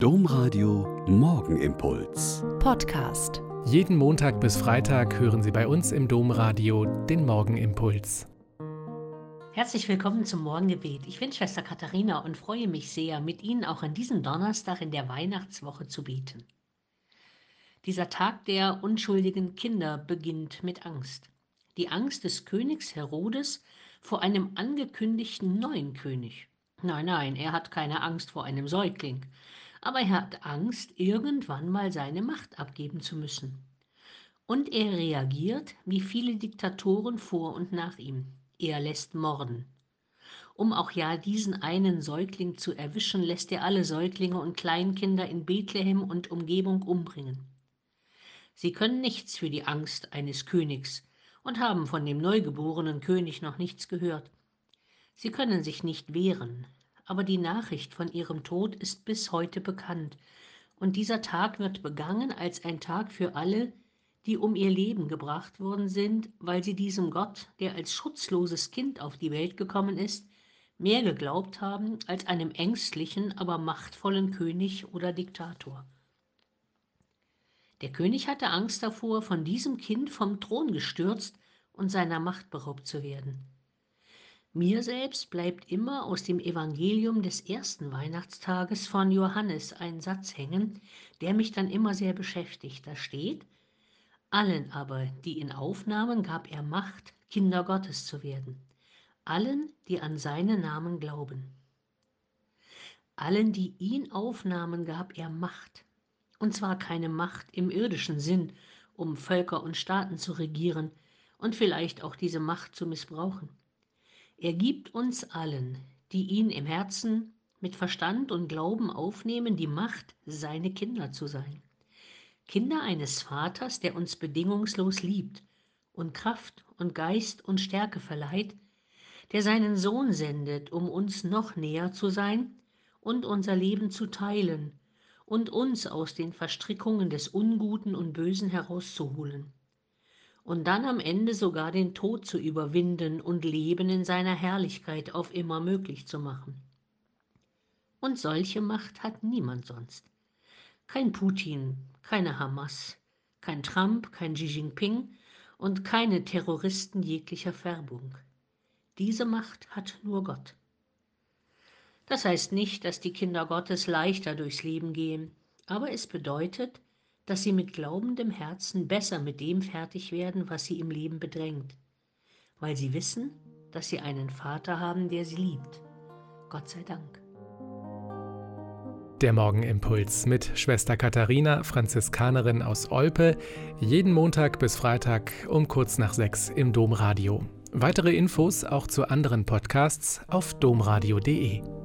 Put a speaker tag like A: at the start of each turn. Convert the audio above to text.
A: Domradio Morgenimpuls.
B: Podcast.
C: Jeden Montag bis Freitag hören Sie bei uns im Domradio den Morgenimpuls.
D: Herzlich willkommen zum Morgengebet. Ich bin Schwester Katharina und freue mich sehr, mit Ihnen auch an diesem Donnerstag in der Weihnachtswoche zu beten. Dieser Tag der unschuldigen Kinder beginnt mit Angst. Die Angst des Königs Herodes vor einem angekündigten neuen König. Nein, nein, er hat keine Angst vor einem Säugling aber er hat Angst, irgendwann mal seine Macht abgeben zu müssen. Und er reagiert wie viele Diktatoren vor und nach ihm. Er lässt morden. Um auch ja diesen einen Säugling zu erwischen, lässt er alle Säuglinge und Kleinkinder in Bethlehem und Umgebung umbringen. Sie können nichts für die Angst eines Königs und haben von dem neugeborenen König noch nichts gehört. Sie können sich nicht wehren, aber die Nachricht von ihrem Tod ist bis heute bekannt, und dieser Tag wird begangen als ein Tag für alle, die um ihr Leben gebracht worden sind, weil sie diesem Gott, der als schutzloses Kind auf die Welt gekommen ist, mehr geglaubt haben als einem ängstlichen, aber machtvollen König oder Diktator. Der König hatte Angst davor, von diesem Kind vom Thron gestürzt und seiner Macht beraubt zu werden. Mir selbst bleibt immer aus dem Evangelium des ersten Weihnachtstages von Johannes ein Satz hängen, der mich dann immer sehr beschäftigt. Da steht, allen aber, die ihn aufnahmen, gab er Macht, Kinder Gottes zu werden. Allen, die an seinen Namen glauben. Allen, die ihn aufnahmen, gab er Macht. Und zwar keine Macht im irdischen Sinn, um Völker und Staaten zu regieren und vielleicht auch diese Macht zu missbrauchen. Er gibt uns allen, die ihn im Herzen mit Verstand und Glauben aufnehmen, die Macht, seine Kinder zu sein. Kinder eines Vaters, der uns bedingungslos liebt und Kraft und Geist und Stärke verleiht, der seinen Sohn sendet, um uns noch näher zu sein und unser Leben zu teilen und uns aus den Verstrickungen des Unguten und Bösen herauszuholen und dann am Ende sogar den Tod zu überwinden und Leben in seiner Herrlichkeit auf immer möglich zu machen. Und solche Macht hat niemand sonst. Kein Putin, keine Hamas, kein Trump, kein Xi Jinping und keine Terroristen jeglicher Färbung. Diese Macht hat nur Gott. Das heißt nicht, dass die Kinder Gottes leichter durchs Leben gehen, aber es bedeutet, dass sie mit glaubendem Herzen besser mit dem fertig werden, was sie im Leben bedrängt, weil sie wissen, dass sie einen Vater haben, der sie liebt. Gott sei Dank.
C: Der Morgenimpuls mit Schwester Katharina, Franziskanerin aus Olpe, jeden Montag bis Freitag um kurz nach sechs im Domradio. Weitere Infos auch zu anderen Podcasts auf domradio.de.